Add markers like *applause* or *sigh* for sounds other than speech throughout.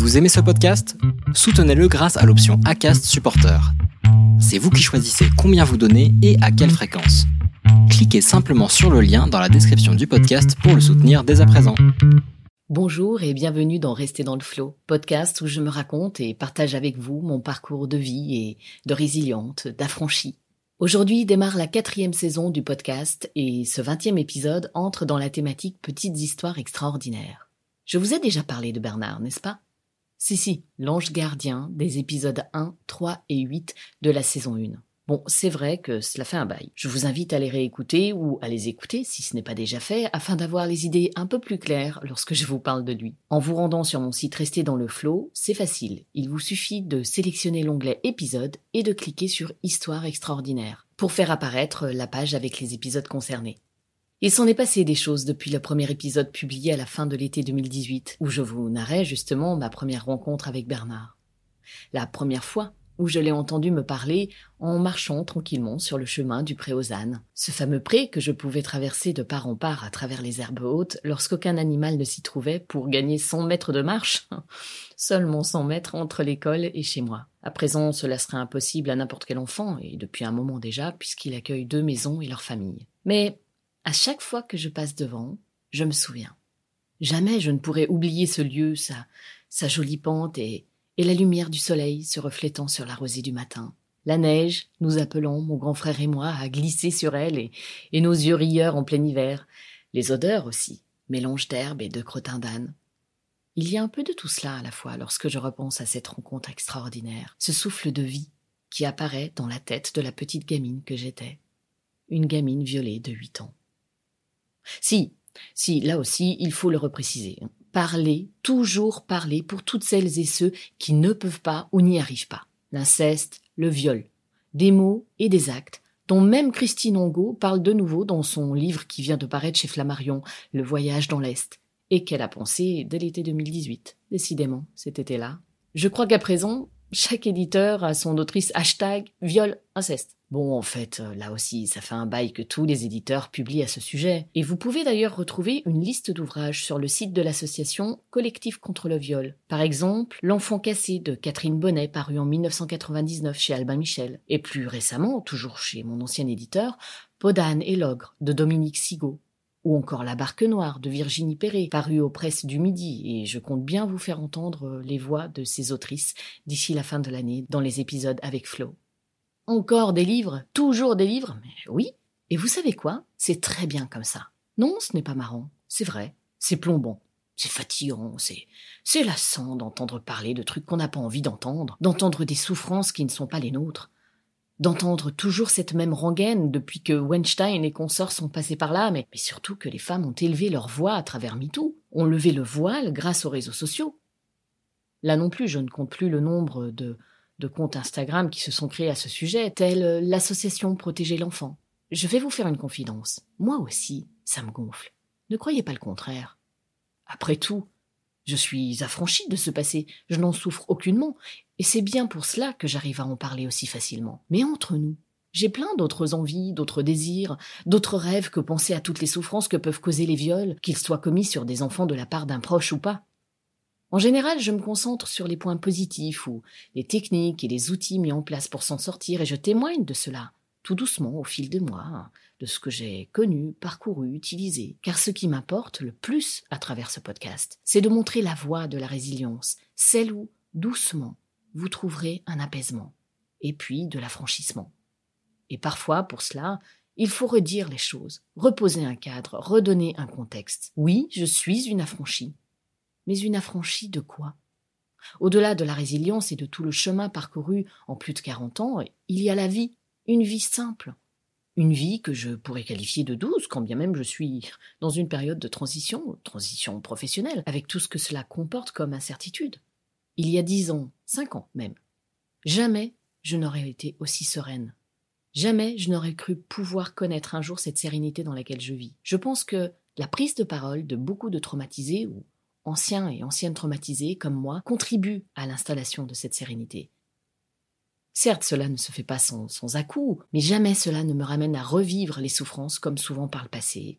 Vous aimez ce podcast? Soutenez-le grâce à l'option ACAST Supporter. C'est vous qui choisissez combien vous donnez et à quelle fréquence. Cliquez simplement sur le lien dans la description du podcast pour le soutenir dès à présent. Bonjour et bienvenue dans Rester dans le flot, podcast où je me raconte et partage avec vous mon parcours de vie et de résiliente, d'affranchie. Aujourd'hui démarre la quatrième saison du podcast et ce vingtième épisode entre dans la thématique Petites histoires extraordinaires. Je vous ai déjà parlé de Bernard, n'est-ce pas? Si, si, l'ange gardien des épisodes 1, 3 et 8 de la saison 1. Bon, c'est vrai que cela fait un bail. Je vous invite à les réécouter ou à les écouter si ce n'est pas déjà fait afin d'avoir les idées un peu plus claires lorsque je vous parle de lui. En vous rendant sur mon site Restez dans le flow, c'est facile. Il vous suffit de sélectionner l'onglet épisode et de cliquer sur Histoire extraordinaire pour faire apparaître la page avec les épisodes concernés. Il s'en est passé des choses depuis le premier épisode publié à la fin de l'été 2018, où je vous narrais justement ma première rencontre avec Bernard. La première fois où je l'ai entendu me parler en marchant tranquillement sur le chemin du pré aux ânes. Ce fameux pré que je pouvais traverser de part en part à travers les herbes hautes lorsqu'aucun animal ne s'y trouvait pour gagner cent mètres de marche. *laughs* Seulement cent mètres entre l'école et chez moi. À présent, cela serait impossible à n'importe quel enfant, et depuis un moment déjà, puisqu'il accueille deux maisons et leurs familles. Mais, à chaque fois que je passe devant, je me souviens. Jamais je ne pourrais oublier ce lieu, sa, sa jolie pente et et la lumière du soleil se reflétant sur la rosée du matin. La neige, nous appelant, mon grand frère et moi, à glisser sur elle et, et nos yeux rieurs en plein hiver. Les odeurs aussi, mélange d'herbe et de crottin d'âne. Il y a un peu de tout cela à la fois lorsque je repense à cette rencontre extraordinaire, ce souffle de vie qui apparaît dans la tête de la petite gamine que j'étais. Une gamine violée de huit ans. Si, si, là aussi, il faut le repréciser parler, toujours parler pour toutes celles et ceux qui ne peuvent pas ou n'y arrivent pas. L'inceste, le viol, des mots et des actes dont même Christine Ongo parle de nouveau dans son livre qui vient de paraître chez Flammarion, Le voyage dans l'Est, et qu'elle a pensé dès l'été 2018. Décidément, cet été-là. Je crois qu'à présent, chaque éditeur a son autrice hashtag viol inceste. Bon, en fait, euh, là aussi, ça fait un bail que tous les éditeurs publient à ce sujet. Et vous pouvez d'ailleurs retrouver une liste d'ouvrages sur le site de l'association Collectif contre le viol. Par exemple, L'enfant cassé de Catherine Bonnet, paru en 1999 chez Albin Michel. Et plus récemment, toujours chez mon ancien éditeur, Podane et l'ogre de Dominique Sigaud. Ou encore La barque noire de Virginie Perret, paru aux presses du Midi, et je compte bien vous faire entendre les voix de ces autrices d'ici la fin de l'année dans les épisodes avec Flo. Encore des livres, toujours des livres, mais oui. Et vous savez quoi? C'est très bien comme ça. Non, ce n'est pas marrant, c'est vrai, c'est plombant, c'est fatigant, c'est c'est lassant d'entendre parler de trucs qu'on n'a pas envie d'entendre, d'entendre des souffrances qui ne sont pas les nôtres, d'entendre toujours cette même rengaine depuis que Weinstein et consorts sont passés par là, mais, mais surtout que les femmes ont élevé leur voix à travers MeToo, ont levé le voile grâce aux réseaux sociaux. Là non plus, je ne compte plus le nombre de de comptes Instagram qui se sont créés à ce sujet, tels euh, l'association Protéger l'enfant. Je vais vous faire une confidence. Moi aussi, ça me gonfle. Ne croyez pas le contraire. Après tout, je suis affranchie de ce passé, je n'en souffre aucunement, et c'est bien pour cela que j'arrive à en parler aussi facilement. Mais entre nous, j'ai plein d'autres envies, d'autres désirs, d'autres rêves que penser à toutes les souffrances que peuvent causer les viols, qu'ils soient commis sur des enfants de la part d'un proche ou pas. En général, je me concentre sur les points positifs ou les techniques et les outils mis en place pour s'en sortir et je témoigne de cela, tout doucement au fil des mois, de ce que j'ai connu, parcouru, utilisé. Car ce qui m'importe le plus à travers ce podcast, c'est de montrer la voie de la résilience, celle où, doucement, vous trouverez un apaisement, et puis de l'affranchissement. Et parfois, pour cela, il faut redire les choses, reposer un cadre, redonner un contexte. Oui, je suis une affranchie, mais une affranchie de quoi? Au-delà de la résilience et de tout le chemin parcouru en plus de quarante ans, il y a la vie, une vie simple. Une vie que je pourrais qualifier de douce, quand bien même je suis dans une période de transition, transition professionnelle, avec tout ce que cela comporte comme incertitude. Il y a dix ans, cinq ans même, jamais je n'aurais été aussi sereine. Jamais je n'aurais cru pouvoir connaître un jour cette sérénité dans laquelle je vis. Je pense que la prise de parole de beaucoup de traumatisés ou anciens et anciennes traumatisés comme moi, contribuent à l'installation de cette sérénité. Certes, cela ne se fait pas sans, sans à-coup, mais jamais cela ne me ramène à revivre les souffrances comme souvent par le passé.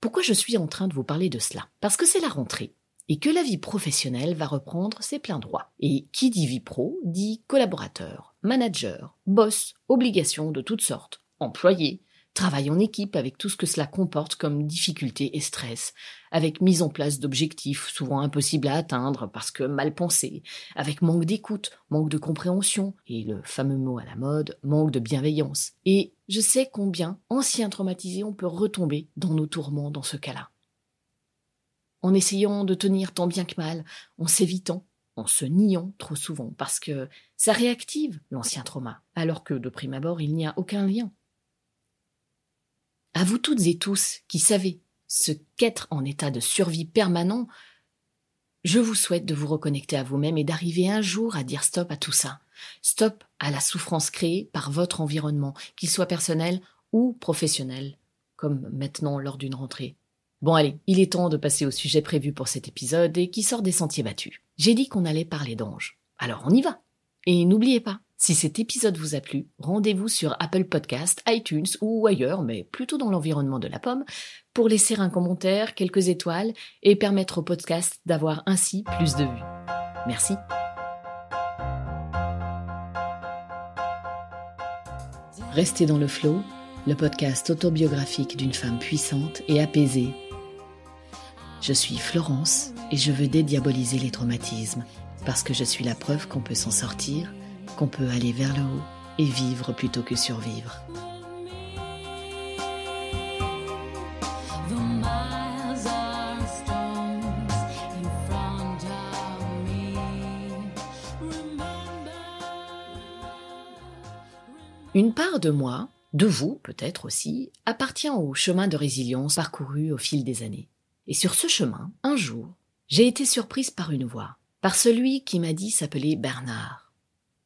Pourquoi je suis en train de vous parler de cela? Parce que c'est la rentrée. et que la vie professionnelle va reprendre ses pleins droits. Et qui dit vie pro dit collaborateur, manager, boss, obligations de toutes sortes, employé, travail en équipe avec tout ce que cela comporte comme difficultés et stress, avec mise en place d'objectifs souvent impossibles à atteindre parce que mal pensés, avec manque d'écoute, manque de compréhension, et le fameux mot à la mode, manque de bienveillance. Et je sais combien, ancien traumatisé, on peut retomber dans nos tourments dans ce cas-là en essayant de tenir tant bien que mal, en s'évitant, en se niant trop souvent, parce que ça réactive l'ancien trauma, alors que de prime abord il n'y a aucun lien. À vous toutes et tous qui savez ce qu'être en état de survie permanent, je vous souhaite de vous reconnecter à vous-même et d'arriver un jour à dire stop à tout ça. Stop à la souffrance créée par votre environnement, qu'il soit personnel ou professionnel, comme maintenant lors d'une rentrée. Bon allez, il est temps de passer au sujet prévu pour cet épisode et qui sort des sentiers battus. J'ai dit qu'on allait parler d'anges. Alors on y va. Et n'oubliez pas, si cet épisode vous a plu, rendez-vous sur Apple Podcast, iTunes ou ailleurs, mais plutôt dans l'environnement de la pomme, pour laisser un commentaire, quelques étoiles et permettre au podcast d'avoir ainsi plus de vues. Merci. Restez dans le flot, le podcast autobiographique d'une femme puissante et apaisée je suis Florence et je veux dédiaboliser les traumatismes parce que je suis la preuve qu'on peut s'en sortir, qu'on peut aller vers le haut et vivre plutôt que survivre. Une part de moi, de vous peut-être aussi, appartient au chemin de résilience parcouru au fil des années. Et sur ce chemin, un jour, j'ai été surprise par une voix, par celui qui m'a dit s'appeler Bernard.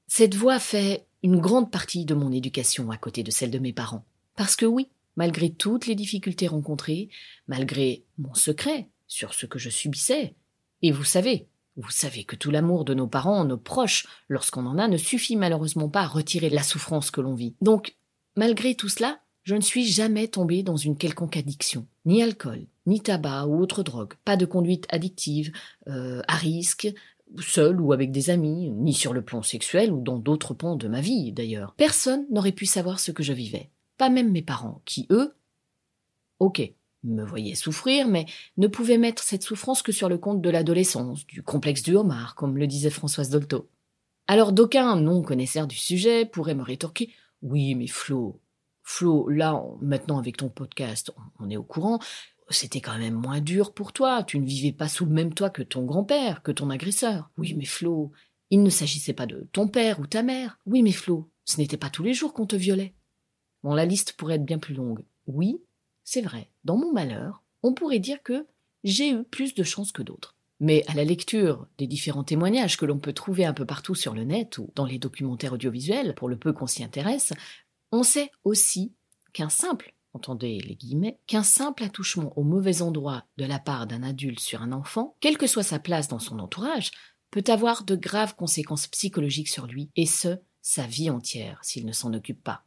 Cette voix fait une grande partie de mon éducation à côté de celle de mes parents. Parce que oui, malgré toutes les difficultés rencontrées, malgré mon secret sur ce que je subissais, et vous savez, vous savez que tout l'amour de nos parents, nos proches, lorsqu'on en a, ne suffit malheureusement pas à retirer la souffrance que l'on vit. Donc, malgré tout cela, je ne suis jamais tombée dans une quelconque addiction, ni alcool, ni tabac ou autre drogue, pas de conduite addictive, euh, à risque, seul ou avec des amis, ni sur le plan sexuel ou dans d'autres pans de ma vie d'ailleurs. Personne n'aurait pu savoir ce que je vivais, pas même mes parents, qui eux, ok, me voyaient souffrir, mais ne pouvaient mettre cette souffrance que sur le compte de l'adolescence, du complexe du homard, comme le disait Françoise Dolto. Alors d'aucuns non connaisseurs du sujet pourraient me rétorquer Oui, mais Flo, Flo, là, maintenant avec ton podcast, on est au courant, c'était quand même moins dur pour toi, tu ne vivais pas sous le même toit que ton grand-père, que ton agresseur. Oui, mais Flo, il ne s'agissait pas de ton père ou ta mère. Oui, mais Flo, ce n'était pas tous les jours qu'on te violait. Bon, la liste pourrait être bien plus longue. Oui, c'est vrai, dans mon malheur, on pourrait dire que j'ai eu plus de chance que d'autres. Mais à la lecture des différents témoignages que l'on peut trouver un peu partout sur le net ou dans les documentaires audiovisuels, pour le peu qu'on s'y intéresse, on sait aussi qu'un simple, entendez les guillemets, qu'un simple attouchement au mauvais endroit de la part d'un adulte sur un enfant, quelle que soit sa place dans son entourage, peut avoir de graves conséquences psychologiques sur lui, et ce, sa vie entière, s'il ne s'en occupe pas.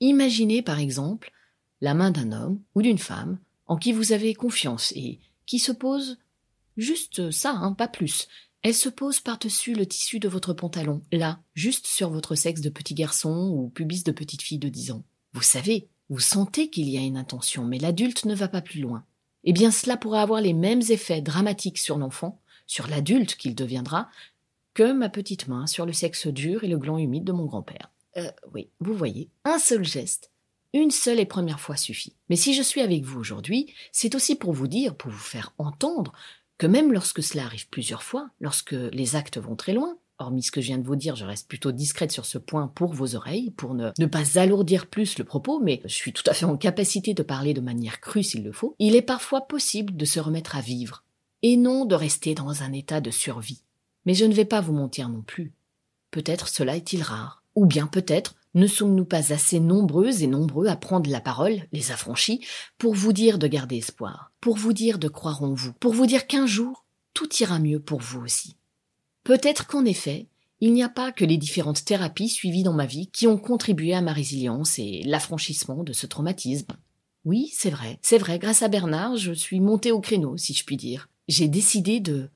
Imaginez par exemple la main d'un homme ou d'une femme en qui vous avez confiance et qui se pose juste ça, hein, pas plus, elle se pose par-dessus le tissu de votre pantalon, là, juste sur votre sexe de petit garçon ou pubis de petite fille de dix ans. Vous savez, vous sentez qu'il y a une intention, mais l'adulte ne va pas plus loin. Eh bien, cela pourra avoir les mêmes effets dramatiques sur l'enfant, sur l'adulte qu'il deviendra, que ma petite main sur le sexe dur et le gland humide de mon grand-père. Euh, oui, vous voyez, un seul geste, une seule et première fois suffit. Mais si je suis avec vous aujourd'hui, c'est aussi pour vous dire, pour vous faire entendre, que même lorsque cela arrive plusieurs fois, lorsque les actes vont très loin, hormis ce que je viens de vous dire, je reste plutôt discrète sur ce point pour vos oreilles, pour ne, pas alourdir plus le propos, mais je suis tout à fait en capacité de parler de manière crue s'il le faut, il est parfois possible de se remettre à vivre, et non de rester dans un état de survie. Mais je ne vais pas vous mentir non plus. Peut-être cela est-il rare, ou bien peut-être ne sommes-nous pas assez nombreuses et nombreux à prendre la parole, les affranchis, pour vous dire de garder espoir, pour vous dire de croire en vous, pour vous dire qu'un jour, tout ira mieux pour vous aussi. Peut-être qu'en effet, il n'y a pas que les différentes thérapies suivies dans ma vie qui ont contribué à ma résilience et l'affranchissement de ce traumatisme. Oui, c'est vrai, c'est vrai, grâce à Bernard, je suis montée au créneau, si je puis dire. j'ai décidé de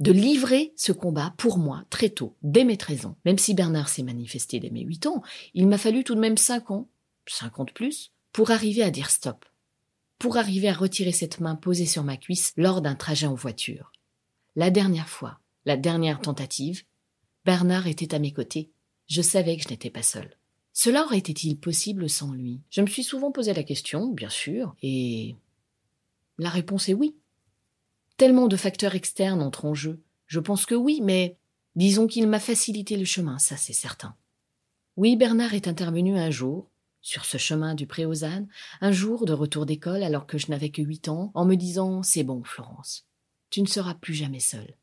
de livrer ce combat pour moi très tôt, dès mes 13 ans. Même si Bernard s'est manifesté dès mes 8 ans, il m'a fallu tout de même 5 ans, 50 plus, pour arriver à dire stop, pour arriver à retirer cette main posée sur ma cuisse lors d'un trajet en voiture. La dernière fois, la dernière tentative, Bernard était à mes côtés. Je savais que je n'étais pas seule. Cela aurait-il possible sans lui? Je me suis souvent posé la question, bien sûr, et la réponse est oui. Tellement de facteurs externes entrent en jeu. Je pense que oui, mais disons qu'il m'a facilité le chemin, ça c'est certain. Oui, Bernard est intervenu un jour, sur ce chemin du pré aux un jour de retour d'école alors que je n'avais que huit ans, en me disant C'est bon, Florence, tu ne seras plus jamais seule.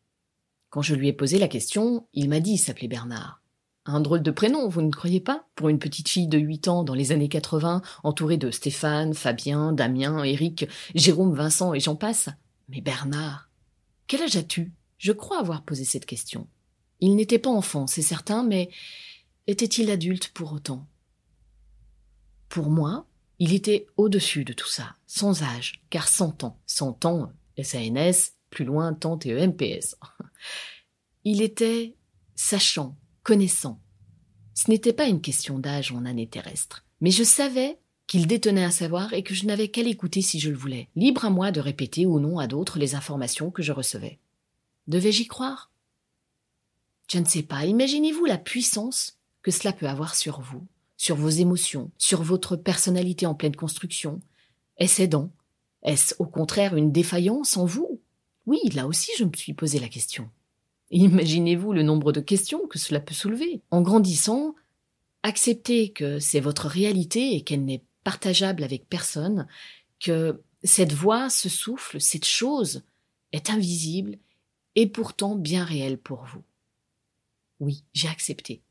Quand je lui ai posé la question, il m'a dit s'appeler Bernard. Un drôle de prénom, vous ne croyez pas? Pour une petite fille de huit ans dans les années 80, entourée de Stéphane, Fabien, Damien, Éric, Jérôme, Vincent et j'en passe. Mais Bernard, quel âge as-tu? Je crois avoir posé cette question. Il n'était pas enfant, c'est certain, mais était-il adulte pour autant? Pour moi, il était au-dessus de tout ça, sans âge, car cent ans, cent ans, SANS, plus loin, tant et EMPS. Il était sachant, connaissant. Ce n'était pas une question d'âge en année terrestre, mais je savais qu'il détenait un savoir et que je n'avais qu'à l'écouter si je le voulais, libre à moi de répéter ou non à d'autres les informations que je recevais. Devais-je y croire? Je ne sais pas, imaginez-vous la puissance que cela peut avoir sur vous, sur vos émotions, sur votre personnalité en pleine construction. Est-ce aidant? Est-ce au contraire une défaillance en vous? Oui, là aussi je me suis posé la question. Imaginez-vous le nombre de questions que cela peut soulever. En grandissant, acceptez que c'est votre réalité et qu'elle n'est partageable avec personne, que cette voix, ce souffle, cette chose est invisible et pourtant bien réelle pour vous. Oui, j'ai accepté.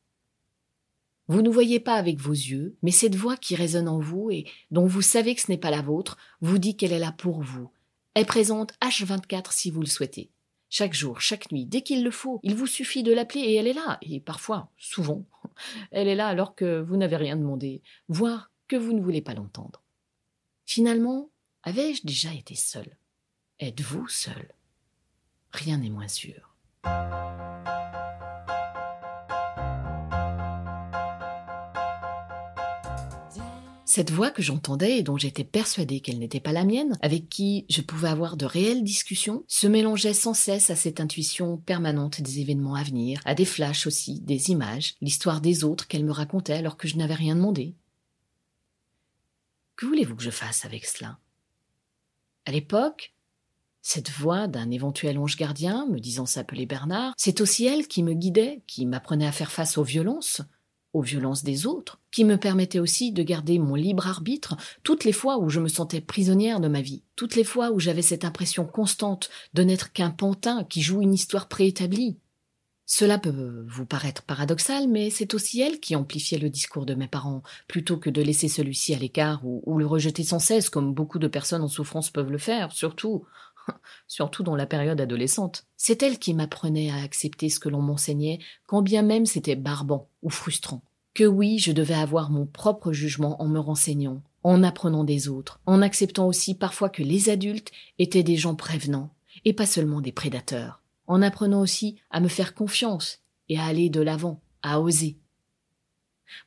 Vous ne voyez pas avec vos yeux, mais cette voix qui résonne en vous et dont vous savez que ce n'est pas la vôtre, vous dit qu'elle est là pour vous. Elle présente H24 si vous le souhaitez. Chaque jour, chaque nuit, dès qu'il le faut, il vous suffit de l'appeler et elle est là. Et parfois, souvent, *laughs* elle est là alors que vous n'avez rien demandé, voire que vous ne voulez pas l'entendre. Finalement, avais-je déjà été seul Êtes-vous seul Rien n'est moins sûr. Cette voix que j'entendais et dont j'étais persuadée qu'elle n'était pas la mienne, avec qui je pouvais avoir de réelles discussions, se mélangeait sans cesse à cette intuition permanente des événements à venir, à des flashs aussi, des images, l'histoire des autres qu'elle me racontait alors que je n'avais rien demandé, que voulez-vous que je fasse avec cela? À l'époque, cette voix d'un éventuel ange gardien me disant s'appeler Bernard, c'est aussi elle qui me guidait, qui m'apprenait à faire face aux violences, aux violences des autres, qui me permettait aussi de garder mon libre arbitre toutes les fois où je me sentais prisonnière de ma vie, toutes les fois où j'avais cette impression constante de n'être qu'un pantin qui joue une histoire préétablie, cela peut vous paraître paradoxal, mais c'est aussi elle qui amplifiait le discours de mes parents, plutôt que de laisser celui-ci à l'écart ou, le rejeter sans cesse, comme beaucoup de personnes en souffrance peuvent le faire, surtout, *laughs* surtout dans la période adolescente. C'est elle qui m'apprenait à accepter ce que l'on m'enseignait, quand bien même c'était barbant ou frustrant. Que oui, je devais avoir mon propre jugement en me renseignant, en apprenant des autres, en acceptant aussi parfois que les adultes étaient des gens prévenants, et pas seulement des prédateurs en apprenant aussi à me faire confiance et à aller de l'avant, à oser.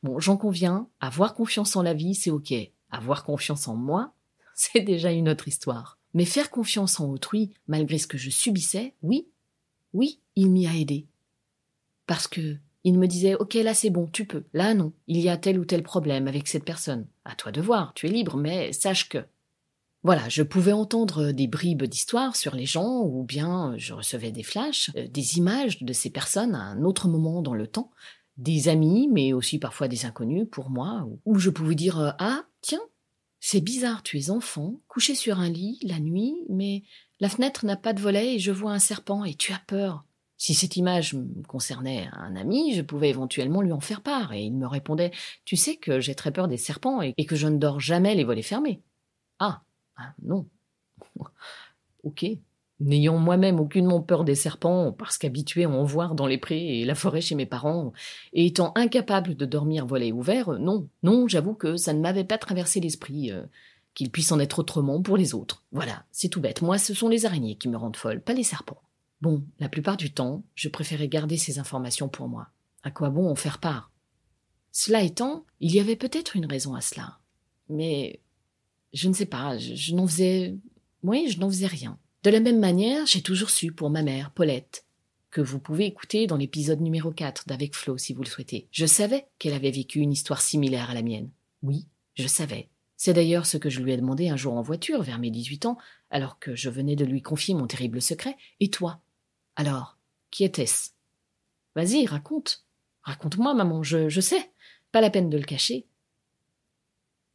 Bon, j'en conviens, avoir confiance en la vie, c'est ok. Avoir confiance en moi, *laughs* c'est déjà une autre histoire. Mais faire confiance en autrui, malgré ce que je subissais, oui, oui, il m'y a aidé. Parce que il me disait, ok, là c'est bon, tu peux. Là non, il y a tel ou tel problème avec cette personne. À toi de voir, tu es libre, mais sache que. Voilà, je pouvais entendre des bribes d'histoire sur les gens, ou bien je recevais des flashs, euh, des images de ces personnes à un autre moment dans le temps, des amis, mais aussi parfois des inconnus pour moi, où je pouvais dire euh, Ah, tiens, c'est bizarre, tu es enfant, couché sur un lit la nuit, mais la fenêtre n'a pas de volet et je vois un serpent et tu as peur. Si cette image concernait un ami, je pouvais éventuellement lui en faire part, et il me répondait Tu sais que j'ai très peur des serpents et que je ne dors jamais les volets fermés. Ah, ah, non. *laughs* ok. N'ayant moi-même aucunement peur des serpents, parce qu'habitué à en voir dans les prés et la forêt chez mes parents, et étant incapable de dormir volet ouvert, non, non, j'avoue que ça ne m'avait pas traversé l'esprit. Euh, qu'il puisse en être autrement pour les autres. Voilà, c'est tout bête. Moi, ce sont les araignées qui me rendent folle, pas les serpents. Bon, la plupart du temps, je préférais garder ces informations pour moi. À quoi bon en faire part? Cela étant, il y avait peut-être une raison à cela. Mais je ne sais pas, je, n'en faisais. Oui, je n'en faisais rien. De la même manière, j'ai toujours su pour ma mère, Paulette, que vous pouvez écouter dans l'épisode numéro 4 d'Avec Flo si vous le souhaitez. Je savais qu'elle avait vécu une histoire similaire à la mienne. Oui, je savais. C'est d'ailleurs ce que je lui ai demandé un jour en voiture, vers mes 18 ans, alors que je venais de lui confier mon terrible secret. Et toi? Alors, qui était-ce? Vas-y, raconte. Raconte-moi, maman, je, je sais. Pas la peine de le cacher.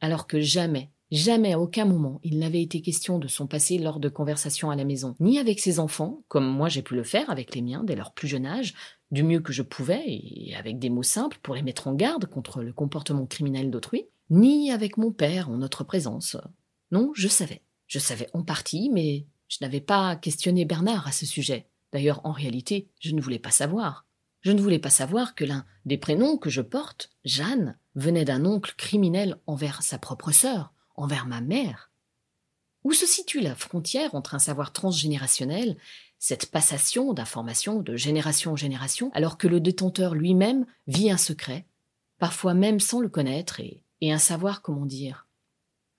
Alors que jamais, Jamais à aucun moment il n'avait été question de son passé lors de conversations à la maison, ni avec ses enfants, comme moi j'ai pu le faire avec les miens dès leur plus jeune âge, du mieux que je pouvais et avec des mots simples pour les mettre en garde contre le comportement criminel d'autrui, ni avec mon père en notre présence. Non, je savais. Je savais en partie, mais je n'avais pas questionné Bernard à ce sujet. D'ailleurs, en réalité, je ne voulais pas savoir. Je ne voulais pas savoir que l'un des prénoms que je porte, Jeanne, venait d'un oncle criminel envers sa propre sœur, envers ma mère Où se situe la frontière entre un savoir transgénérationnel, cette passation d'informations de génération en génération, alors que le détenteur lui-même vit un secret, parfois même sans le connaître, et, un savoir, comment dire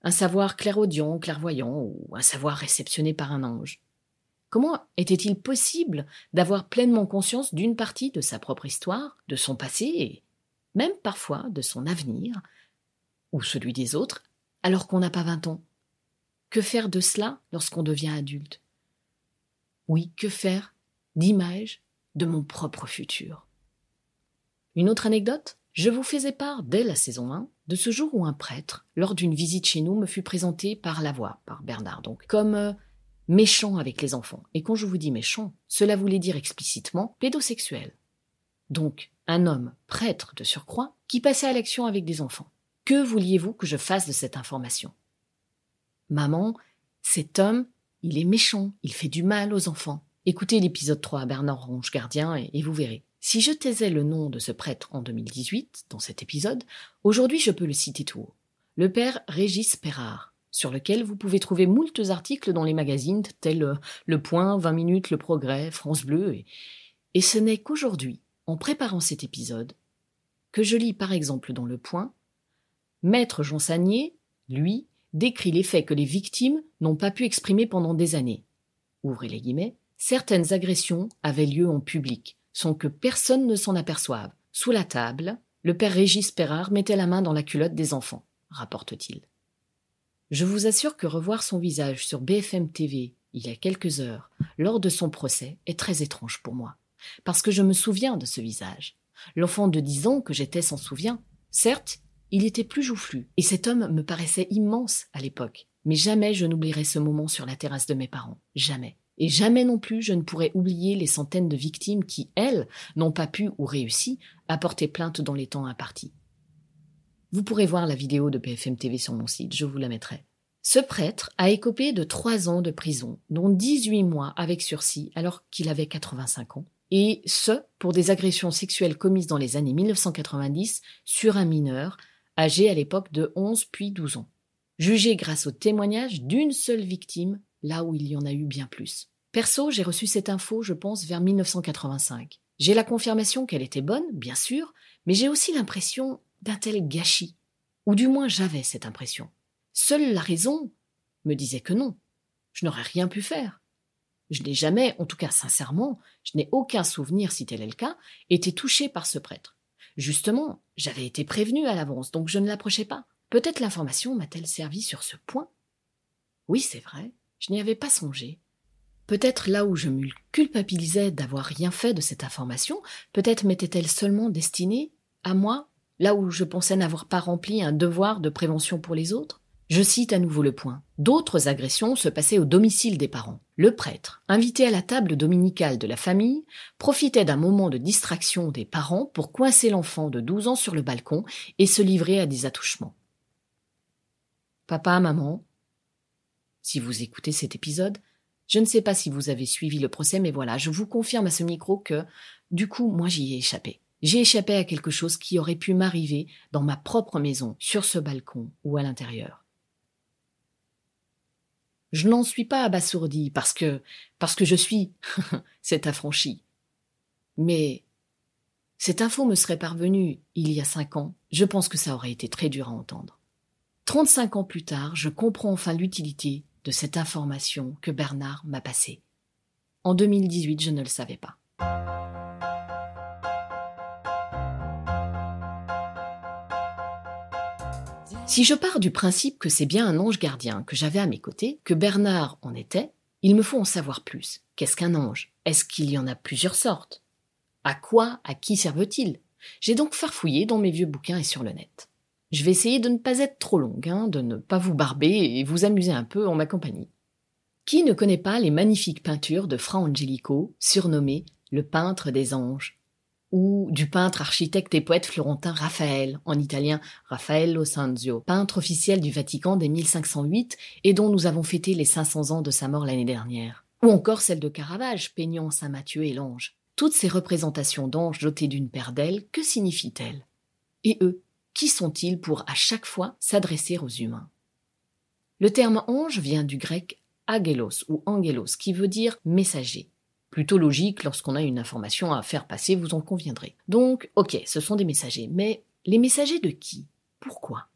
Un savoir clairaudient, clairvoyant, ou un savoir réceptionné par un ange? Comment était-il possible d'avoir pleinement conscience d'une partie de sa propre histoire, de son passé et même parfois de son avenir, ou celui des autres, alors qu'on n'a pas vingt ans? Que faire de cela lorsqu'on devient adulte? Oui, que faire d'image de mon propre futur? Une autre anecdote? Je vous faisais part, dès la saison 1, de ce jour où un prêtre, lors d'une visite chez nous, me fut présenté par la voix, par Bernard donc, comme euh, méchant avec les enfants. Et quand je vous dis méchant, cela voulait dire explicitement pédosexuel. Donc, un homme, prêtre de surcroît, qui passait à l'action avec des enfants. Que vouliez-vous que je fasse de cette information? Maman, cet homme, il est méchant, il fait du mal aux enfants. Écoutez l'épisode 3 à Bernard Ronge Gardien et, et vous verrez. Si je taisais le nom de ce prêtre en 2018, dans cet épisode, aujourd'hui je peux le citer tout haut. Le père Régis Perrard, sur lequel vous pouvez trouver moultes articles dans les magazines tels euh, Le Point, 20 minutes, Le Progrès, France Bleu, et, et ce n'est qu'aujourd'hui, en préparant cet épisode, que je lis par exemple dans Le Point Maître Jean Sagnier, lui, décrit les faits que les victimes n'ont pas pu exprimer pendant des années. Ouvrez les guillemets. Certaines agressions avaient lieu en public, sans que personne ne s'en aperçoive. Sous la table, le père Régis Perrard mettait la main dans la culotte des enfants, rapporte-t-il. Je vous assure que revoir son visage sur BFM TV il y a quelques heures, lors de son procès, est très étrange pour moi, parce que je me souviens de ce visage. L'enfant de dix ans que j'étais s'en souvient. Certes, il était plus joufflu, et cet homme me paraissait immense à l'époque. Mais jamais je n'oublierai ce moment sur la terrasse de mes parents. Jamais. Et jamais non plus je ne pourrais oublier les centaines de victimes qui, elles, n'ont pas pu ou réussi à porter plainte dans les temps impartis. Vous pourrez voir la vidéo de PFM TV sur mon site, je vous la mettrai. Ce prêtre a écopé de trois ans de prison, dont dix-huit mois avec sursis alors qu'il avait 85 ans, et ce, pour des agressions sexuelles commises dans les années 1990 sur un mineur âgé à l'époque de 11 puis 12 ans, jugé grâce au témoignage d'une seule victime, là où il y en a eu bien plus. Perso, j'ai reçu cette info, je pense, vers 1985. J'ai la confirmation qu'elle était bonne, bien sûr, mais j'ai aussi l'impression d'un tel gâchis. Ou du moins j'avais cette impression. Seule la raison me disait que non. Je n'aurais rien pu faire. Je n'ai jamais, en tout cas sincèrement, je n'ai aucun souvenir, si tel est le cas, été touché par ce prêtre. Justement, j'avais été prévenu à l'avance, donc je ne l'approchais pas. Peut-être l'information m'a-t-elle servi sur ce point? Oui, c'est vrai, je n'y avais pas songé. Peut-être là où je me culpabilisais d'avoir rien fait de cette information, peut-être m'était-elle seulement destinée à moi, là où je pensais n'avoir pas rempli un devoir de prévention pour les autres je cite à nouveau le point. D'autres agressions se passaient au domicile des parents. Le prêtre, invité à la table dominicale de la famille, profitait d'un moment de distraction des parents pour coincer l'enfant de 12 ans sur le balcon et se livrer à des attouchements. Papa, maman, si vous écoutez cet épisode, je ne sais pas si vous avez suivi le procès, mais voilà, je vous confirme à ce micro que, du coup, moi j'y ai échappé. J'ai échappé à quelque chose qui aurait pu m'arriver dans ma propre maison, sur ce balcon ou à l'intérieur. Je n'en suis pas abasourdi parce que parce que je suis *laughs* cet affranchi. Mais cette info me serait parvenue il y a cinq ans, je pense que ça aurait été très dur à entendre. Trente-cinq ans plus tard, je comprends enfin l'utilité de cette information que Bernard m'a passée. En 2018, je ne le savais pas. Si je pars du principe que c'est bien un ange gardien que j'avais à mes côtés, que Bernard en était, il me faut en savoir plus. Qu'est-ce qu'un ange? Est-ce qu'il y en a plusieurs sortes? À quoi, à qui servent-ils? J'ai donc farfouillé dans mes vieux bouquins et sur le net. Je vais essayer de ne pas être trop longue, hein, de ne pas vous barber et vous amuser un peu en ma compagnie. Qui ne connaît pas les magnifiques peintures de Fra Angelico, surnommé le peintre des anges? Ou du peintre, architecte et poète florentin Raphaël, en italien Raffaello Sanzio, peintre officiel du Vatican dès 1508 et dont nous avons fêté les 500 ans de sa mort l'année dernière. Ou encore celle de Caravage, peignant Saint Matthieu et l'ange. Toutes ces représentations d'anges dotés d'une paire d'ailes, que signifient-elles? Et eux, qui sont-ils pour à chaque fois s'adresser aux humains? Le terme ange vient du grec agelos ou angelos, qui veut dire messager. Plutôt logique lorsqu'on a une information à faire passer, vous en conviendrez. Donc, ok, ce sont des messagers, mais les messagers de qui? Pourquoi?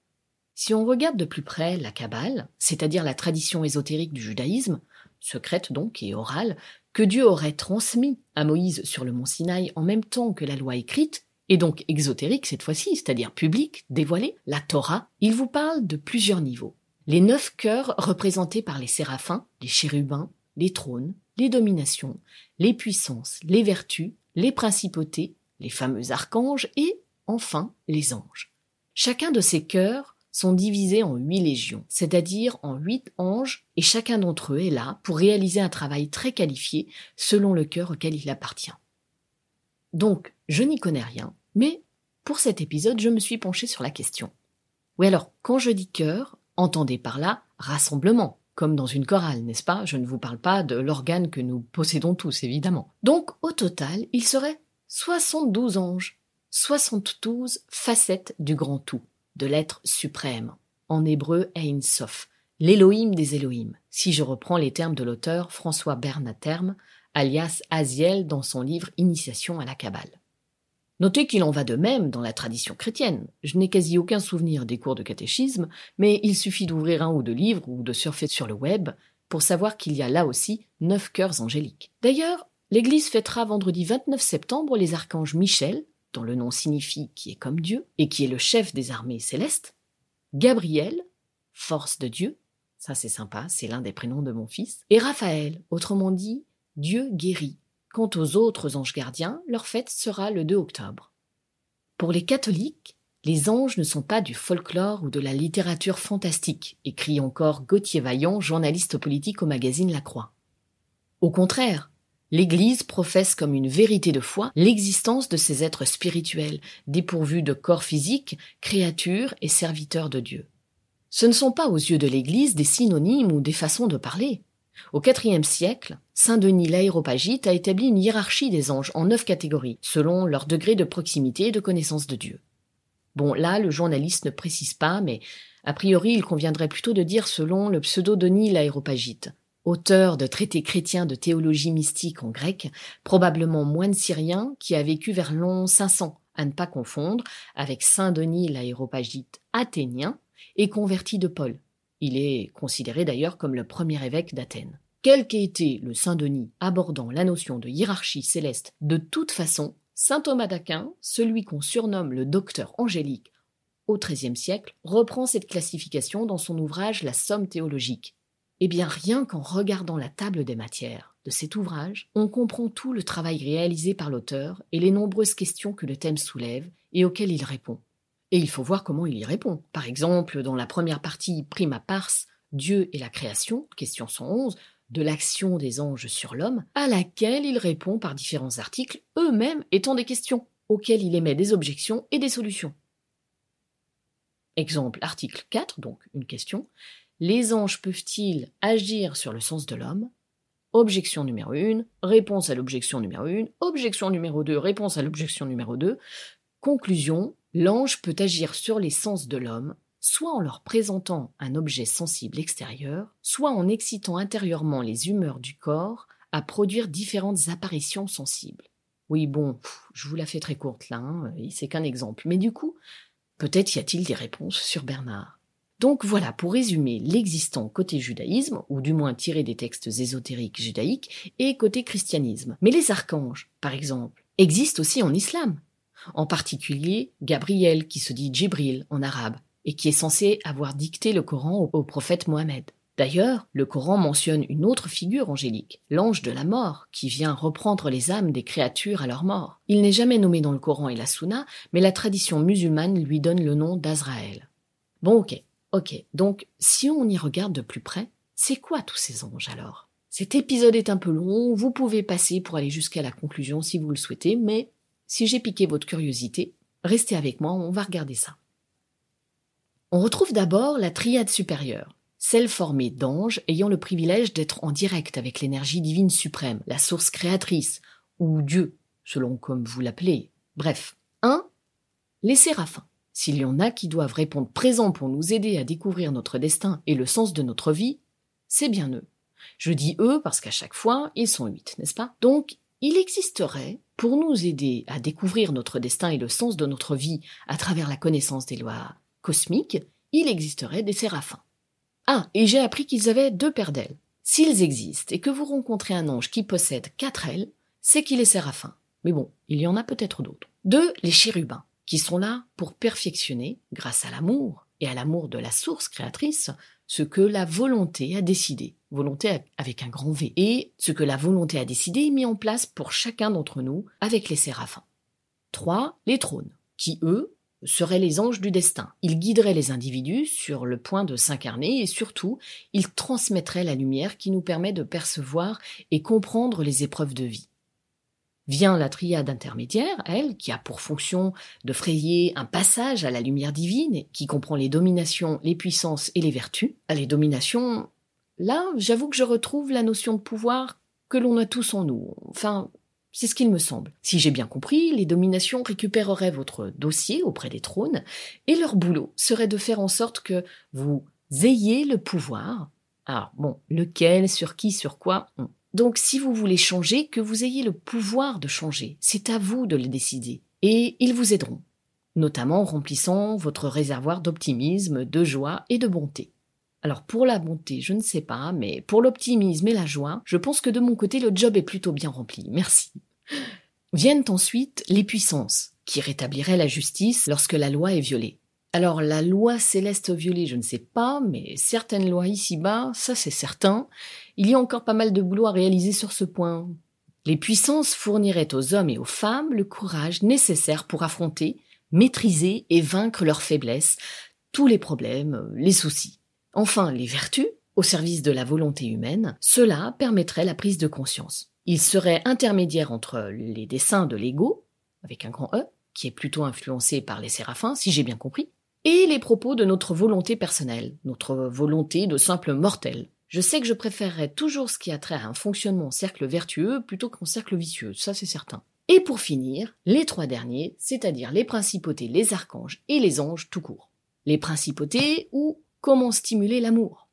Si on regarde de plus près la Kabbale, c'est-à-dire la tradition ésotérique du judaïsme, secrète donc et orale, que Dieu aurait transmis à Moïse sur le mont Sinaï en même temps que la loi écrite, et donc exotérique cette fois-ci, c'est-à-dire publique, dévoilée, la Torah, il vous parle de plusieurs niveaux. Les neuf cœurs représentés par les séraphins, les chérubins, les trônes, les dominations, les puissances, les vertus, les principautés, les fameux archanges et, enfin, les anges. Chacun de ces cœurs sont divisés en huit légions, c'est-à-dire en huit anges, et chacun d'entre eux est là pour réaliser un travail très qualifié selon le cœur auquel il appartient. Donc, je n'y connais rien, mais pour cet épisode, je me suis penché sur la question. Oui alors, quand je dis cœur, entendez par là rassemblement, comme dans une chorale, n'est-ce pas? Je ne vous parle pas de l'organe que nous possédons tous, évidemment. Donc, au total, il serait 72 anges, 72 facettes du grand tout, de l'être suprême, en hébreu Ein Sof, l'Élohim des Élohim, si je reprends les termes de l'auteur François Bernaterme, alias Aziel dans son livre Initiation à la Kabbale. Notez qu'il en va de même dans la tradition chrétienne. Je n'ai quasi aucun souvenir des cours de catéchisme, mais il suffit d'ouvrir un ou deux livres ou de surfer sur le web pour savoir qu'il y a là aussi neuf cœurs angéliques. D'ailleurs, l'Église fêtera vendredi 29 septembre les archanges Michel, dont le nom signifie qui est comme Dieu, et qui est le chef des armées célestes, Gabriel, force de Dieu, ça c'est sympa, c'est l'un des prénoms de mon fils, et Raphaël, autrement dit Dieu guérit, Quant aux autres anges gardiens, leur fête sera le 2 octobre. Pour les catholiques, les anges ne sont pas du folklore ou de la littérature fantastique, écrit encore Gauthier Vaillant, journaliste politique au magazine La Croix. Au contraire, l'Église professe comme une vérité de foi l'existence de ces êtres spirituels, dépourvus de corps physique, créatures et serviteurs de Dieu. Ce ne sont pas aux yeux de l'Église des synonymes ou des façons de parler. Au IVe siècle, Saint Denis l'Aéropagite a établi une hiérarchie des anges en neuf catégories, selon leur degré de proximité et de connaissance de Dieu. Bon, là, le journaliste ne précise pas, mais a priori, il conviendrait plutôt de dire selon le pseudo Denis l'Aéropagite, auteur de traités chrétiens de théologie mystique en grec, probablement moine syrien qui a vécu vers l'an 500, à ne pas confondre avec Saint Denis l'Aéropagite athénien et converti de Paul, il est considéré d'ailleurs comme le premier évêque d'Athènes. Quel qu'ait été le Saint-Denis abordant la notion de hiérarchie céleste, de toute façon, saint Thomas d'Aquin, celui qu'on surnomme le docteur angélique au XIIIe siècle, reprend cette classification dans son ouvrage La Somme théologique. Eh bien, rien qu'en regardant la table des matières de cet ouvrage, on comprend tout le travail réalisé par l'auteur et les nombreuses questions que le thème soulève et auxquelles il répond. Et il faut voir comment il y répond. Par exemple, dans la première partie prima pars, Dieu et la création, question 111, de l'action des anges sur l'homme, à laquelle il répond par différents articles, eux-mêmes étant des questions, auxquelles il émet des objections et des solutions. Exemple, article 4, donc une question. Les anges peuvent-ils agir sur le sens de l'homme? Objection numéro 1, réponse à l'objection numéro 1, objection numéro 2, réponse à l'objection numéro 2. Conclusion, l'ange peut agir sur les sens de l'homme, soit en leur présentant un objet sensible extérieur, soit en excitant intérieurement les humeurs du corps à produire différentes apparitions sensibles. Oui, bon, je vous la fais très courte là, hein, c'est qu'un exemple. Mais du coup, peut-être y a-t-il des réponses sur Bernard. Donc voilà, pour résumer, l'existant côté judaïsme, ou du moins tiré des textes ésotériques judaïques, et côté christianisme. Mais les archanges, par exemple, existent aussi en islam. En particulier, Gabriel, qui se dit Djibril en arabe, et qui est censé avoir dicté le Coran au, prophète Mohammed. D'ailleurs, le Coran mentionne une autre figure angélique, l'ange de la mort, qui vient reprendre les âmes des créatures à leur mort. Il n'est jamais nommé dans le Coran et la Sunna, mais la tradition musulmane lui donne le nom d'Azraël. Bon ok, Ok, donc si on y regarde de plus près, c'est quoi tous ces anges alors? Cet épisode est un peu long, vous pouvez passer pour aller jusqu'à la conclusion si vous le souhaitez, mais si j'ai piqué votre curiosité, restez avec moi, on va regarder ça. On retrouve d'abord la triade supérieure, celle formée d'anges ayant le privilège d'être en direct avec l'énergie divine suprême, la source créatrice, ou Dieu, selon comme vous l'appelez. Bref, un, les séraphins. S'il y en a qui doivent répondre présent pour nous aider à découvrir notre destin et le sens de notre vie, c'est bien eux. Je dis eux parce qu'à chaque fois, ils sont huit, n'est-ce pas? Donc, il existerait, pour nous aider à découvrir notre destin et le sens de notre vie à travers la connaissance des lois cosmiques, il existerait des séraphins. Ah, et j'ai appris qu'ils avaient deux paires d'ailes. S'ils existent et que vous rencontrez un ange qui possède quatre ailes, c'est qu'il est séraphin. Mais bon, il y en a peut-être d'autres. Deux, les chérubins qui sont là pour perfectionner, grâce à l'amour et à l'amour de la source créatrice, ce que la volonté a décidé, volonté avec un grand V, et ce que la volonté a décidé est mis en place pour chacun d'entre nous avec les séraphins. 3. Les trônes, qui eux seraient les anges du destin. Ils guideraient les individus sur le point de s'incarner et surtout, ils transmettraient la lumière qui nous permet de percevoir et comprendre les épreuves de vie. Vient la triade intermédiaire, elle, qui a pour fonction de frayer un passage à la lumière divine, qui comprend les dominations, les puissances et les vertus. Les dominations, là, j'avoue que je retrouve la notion de pouvoir que l'on a tous en nous. Enfin, c'est ce qu'il me semble. Si j'ai bien compris, les dominations récupéreraient votre dossier auprès des trônes, et leur boulot serait de faire en sorte que vous ayez le pouvoir. Alors bon, lequel, sur qui, sur quoi donc si vous voulez changer, que vous ayez le pouvoir de changer, c'est à vous de le décider. Et ils vous aideront, notamment en remplissant votre réservoir d'optimisme, de joie et de bonté. Alors pour la bonté, je ne sais pas, mais pour l'optimisme et la joie, je pense que de mon côté, le job est plutôt bien rempli. Merci. Viennent ensuite les puissances, qui rétabliraient la justice lorsque la loi est violée. Alors la loi céleste violée, je ne sais pas, mais certaines lois ici-bas, ça c'est certain, il y a encore pas mal de boulot à réaliser sur ce point. Les puissances fourniraient aux hommes et aux femmes le courage nécessaire pour affronter, maîtriser et vaincre leurs faiblesses, tous les problèmes, les soucis. Enfin, les vertus, au service de la volonté humaine, cela permettrait la prise de conscience. Ils seraient intermédiaires entre les desseins de l'ego, avec un grand E, qui est plutôt influencé par les séraphins, si j'ai bien compris, et les propos de notre volonté personnelle, notre volonté de simple mortel. Je sais que je préférerais toujours ce qui a trait à un fonctionnement en cercle vertueux plutôt qu'en cercle vicieux, ça c'est certain. Et pour finir, les trois derniers, c'est-à-dire les principautés, les archanges et les anges tout court. Les principautés ou comment stimuler l'amour.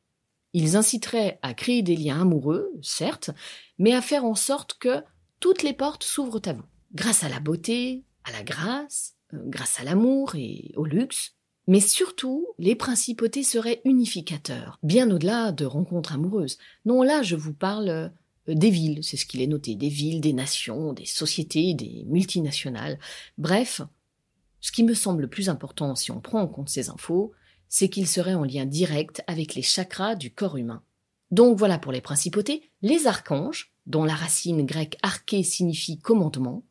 Ils inciteraient à créer des liens amoureux, certes, mais à faire en sorte que toutes les portes s'ouvrent à vous. Grâce à la beauté, à la grâce, euh, grâce à l'amour et au luxe, mais surtout, les principautés seraient unificateurs, bien au-delà de rencontres amoureuses. Non, là, je vous parle euh, des villes, c'est ce qu'il est noté, des villes, des nations, des sociétés, des multinationales. Bref, ce qui me semble le plus important si on prend en compte ces infos, c'est qu'ils seraient en lien direct avec les chakras du corps humain. Donc voilà pour les principautés, les archanges, dont la racine grecque arché signifie commandement,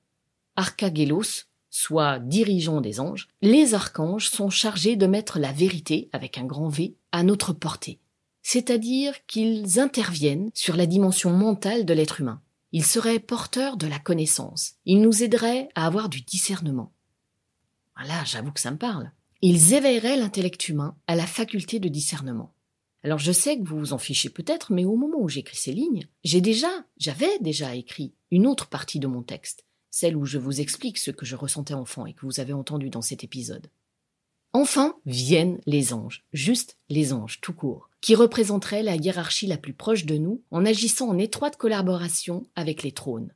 archagélos soit dirigeants des anges, les archanges sont chargés de mettre la vérité, avec un grand V, à notre portée. C'est-à-dire qu'ils interviennent sur la dimension mentale de l'être humain. Ils seraient porteurs de la connaissance. Ils nous aideraient à avoir du discernement. Là, j'avoue que ça me parle. Ils éveilleraient l'intellect humain à la faculté de discernement. Alors je sais que vous vous en fichez peut-être, mais au moment où j'écris ces lignes, j'ai déjà, j'avais déjà écrit une autre partie de mon texte celle où je vous explique ce que je ressentais enfant et que vous avez entendu dans cet épisode. Enfin viennent les anges, juste les anges tout court, qui représenteraient la hiérarchie la plus proche de nous en agissant en étroite collaboration avec les trônes,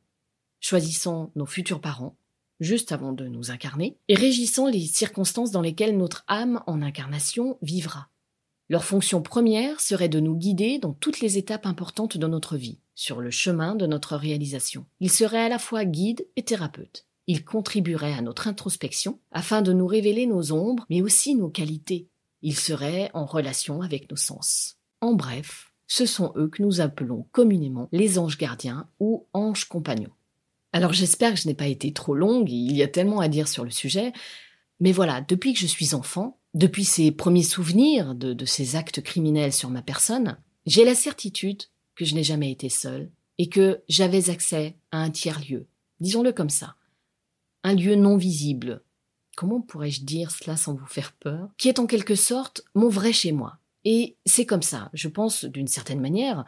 choisissant nos futurs parents, juste avant de nous incarner, et régissant les circonstances dans lesquelles notre âme en incarnation vivra. Leur fonction première serait de nous guider dans toutes les étapes importantes de notre vie, sur le chemin de notre réalisation. Ils seraient à la fois guide et thérapeute. Ils contribueraient à notre introspection afin de nous révéler nos ombres, mais aussi nos qualités. Ils seraient en relation avec nos sens. En bref, ce sont eux que nous appelons communément les anges gardiens ou anges compagnons. Alors j'espère que je n'ai pas été trop longue, il y a tellement à dire sur le sujet, mais voilà, depuis que je suis enfant, depuis ces premiers souvenirs de ces actes criminels sur ma personne, j'ai la certitude que je n'ai jamais été seule et que j'avais accès à un tiers-lieu, disons-le comme ça, un lieu non visible. Comment pourrais-je dire cela sans vous faire peur? Qui est en quelque sorte mon vrai chez moi. Et c'est comme ça, je pense d'une certaine manière,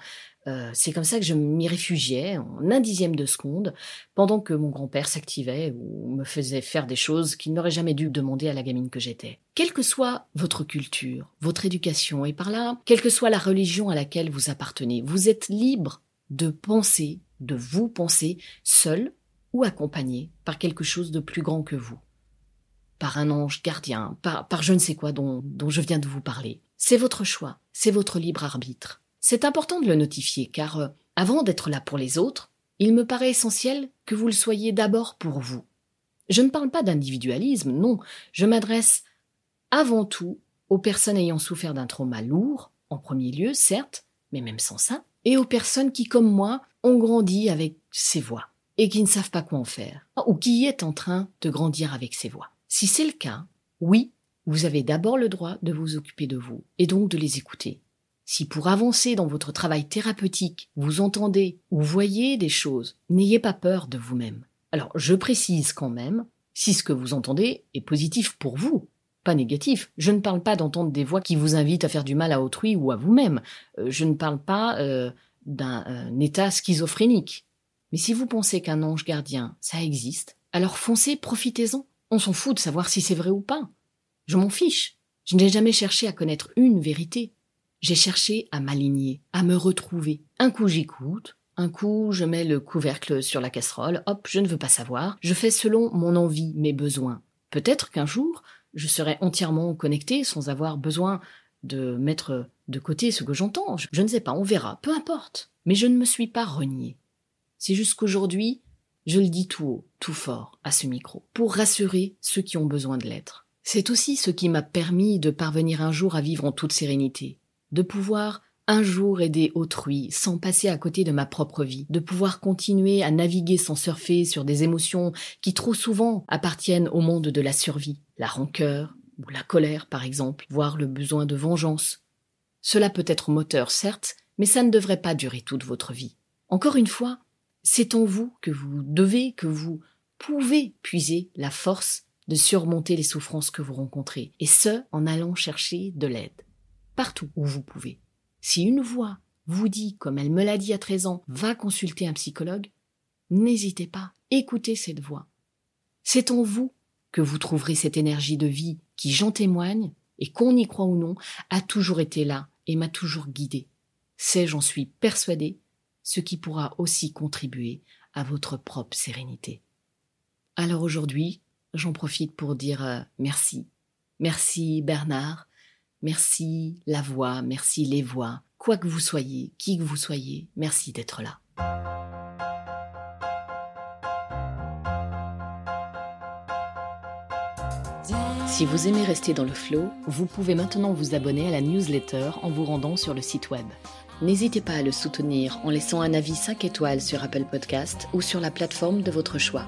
euh, c'est comme ça que je m'y réfugiais en un dixième de seconde, pendant que mon grand-père s'activait ou me faisait faire des choses qu'il n'aurait jamais dû demander à la gamine que j'étais. Quelle que soit votre culture, votre éducation, et par là, quelle que soit la religion à laquelle vous appartenez, vous êtes libre de penser, de vous penser seul ou accompagné par quelque chose de plus grand que vous. Par un ange gardien, par, par je ne sais quoi dont, dont je viens de vous parler. C'est votre choix, c'est votre libre arbitre. C'est important de le notifier car, euh, avant d'être là pour les autres, il me paraît essentiel que vous le soyez d'abord pour vous. Je ne parle pas d'individualisme, non, je m'adresse avant tout aux personnes ayant souffert d'un trauma lourd, en premier lieu, certes, mais même sans ça, et aux personnes qui, comme moi, ont grandi avec ces voix, et qui ne savent pas quoi en faire, ou qui est en train de grandir avec ces voix. Si c'est le cas, oui, vous avez d'abord le droit de vous occuper de vous, et donc de les écouter. Si pour avancer dans votre travail thérapeutique, vous entendez ou voyez des choses, n'ayez pas peur de vous-même. Alors, je précise quand même, si ce que vous entendez est positif pour vous, pas négatif. Je ne parle pas d'entendre des voix qui vous invitent à faire du mal à autrui ou à vous-même. Euh, je ne parle pas euh, d'un euh, état schizophrénique. Mais si vous pensez qu'un ange gardien, ça existe, alors foncez, profitez-en. On s'en fout de savoir si c'est vrai ou pas. Je m'en fiche. Je n'ai jamais cherché à connaître une vérité. J'ai cherché à m'aligner, à me retrouver. Un coup j'écoute, un coup je mets le couvercle sur la casserole, hop, je ne veux pas savoir. Je fais selon mon envie, mes besoins. Peut-être qu'un jour, je serai entièrement connecté sans avoir besoin de mettre de côté ce que j'entends. Je ne sais pas, on verra, peu importe. Mais je ne me suis pas renié. C'est jusqu'aujourd'hui, je le dis tout haut, tout fort, à ce micro, pour rassurer ceux qui ont besoin de l'être. C'est aussi ce qui m'a permis de parvenir un jour à vivre en toute sérénité, de pouvoir un jour aider autrui sans passer à côté de ma propre vie, de pouvoir continuer à naviguer sans surfer sur des émotions qui trop souvent appartiennent au monde de la survie, la rancœur ou la colère par exemple, voire le besoin de vengeance. Cela peut être moteur certes, mais ça ne devrait pas durer toute votre vie. Encore une fois, c'est en vous que vous devez, que vous pouvez puiser la force de surmonter les souffrances que vous rencontrez, et ce, en allant chercher de l'aide, partout où vous pouvez. Si une voix vous dit, comme elle me l'a dit à 13 ans, va consulter un psychologue, n'hésitez pas, écoutez cette voix. C'est en vous que vous trouverez cette énergie de vie qui, j'en témoigne, et qu'on y croit ou non, a toujours été là et m'a toujours guidé. C'est, j'en suis persuadé, ce qui pourra aussi contribuer à votre propre sérénité. Alors aujourd'hui, j'en profite pour dire euh, merci. Merci Bernard, merci la voix, merci les voix, quoi que vous soyez, qui que vous soyez, merci d'être là. Si vous aimez rester dans le flow, vous pouvez maintenant vous abonner à la newsletter en vous rendant sur le site web. N'hésitez pas à le soutenir en laissant un avis 5 étoiles sur Apple Podcast ou sur la plateforme de votre choix.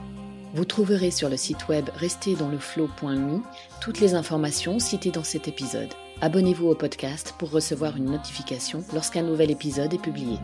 Vous trouverez sur le site web restezdansleflow.me toutes les informations citées dans cet épisode. Abonnez-vous au podcast pour recevoir une notification lorsqu'un nouvel épisode est publié.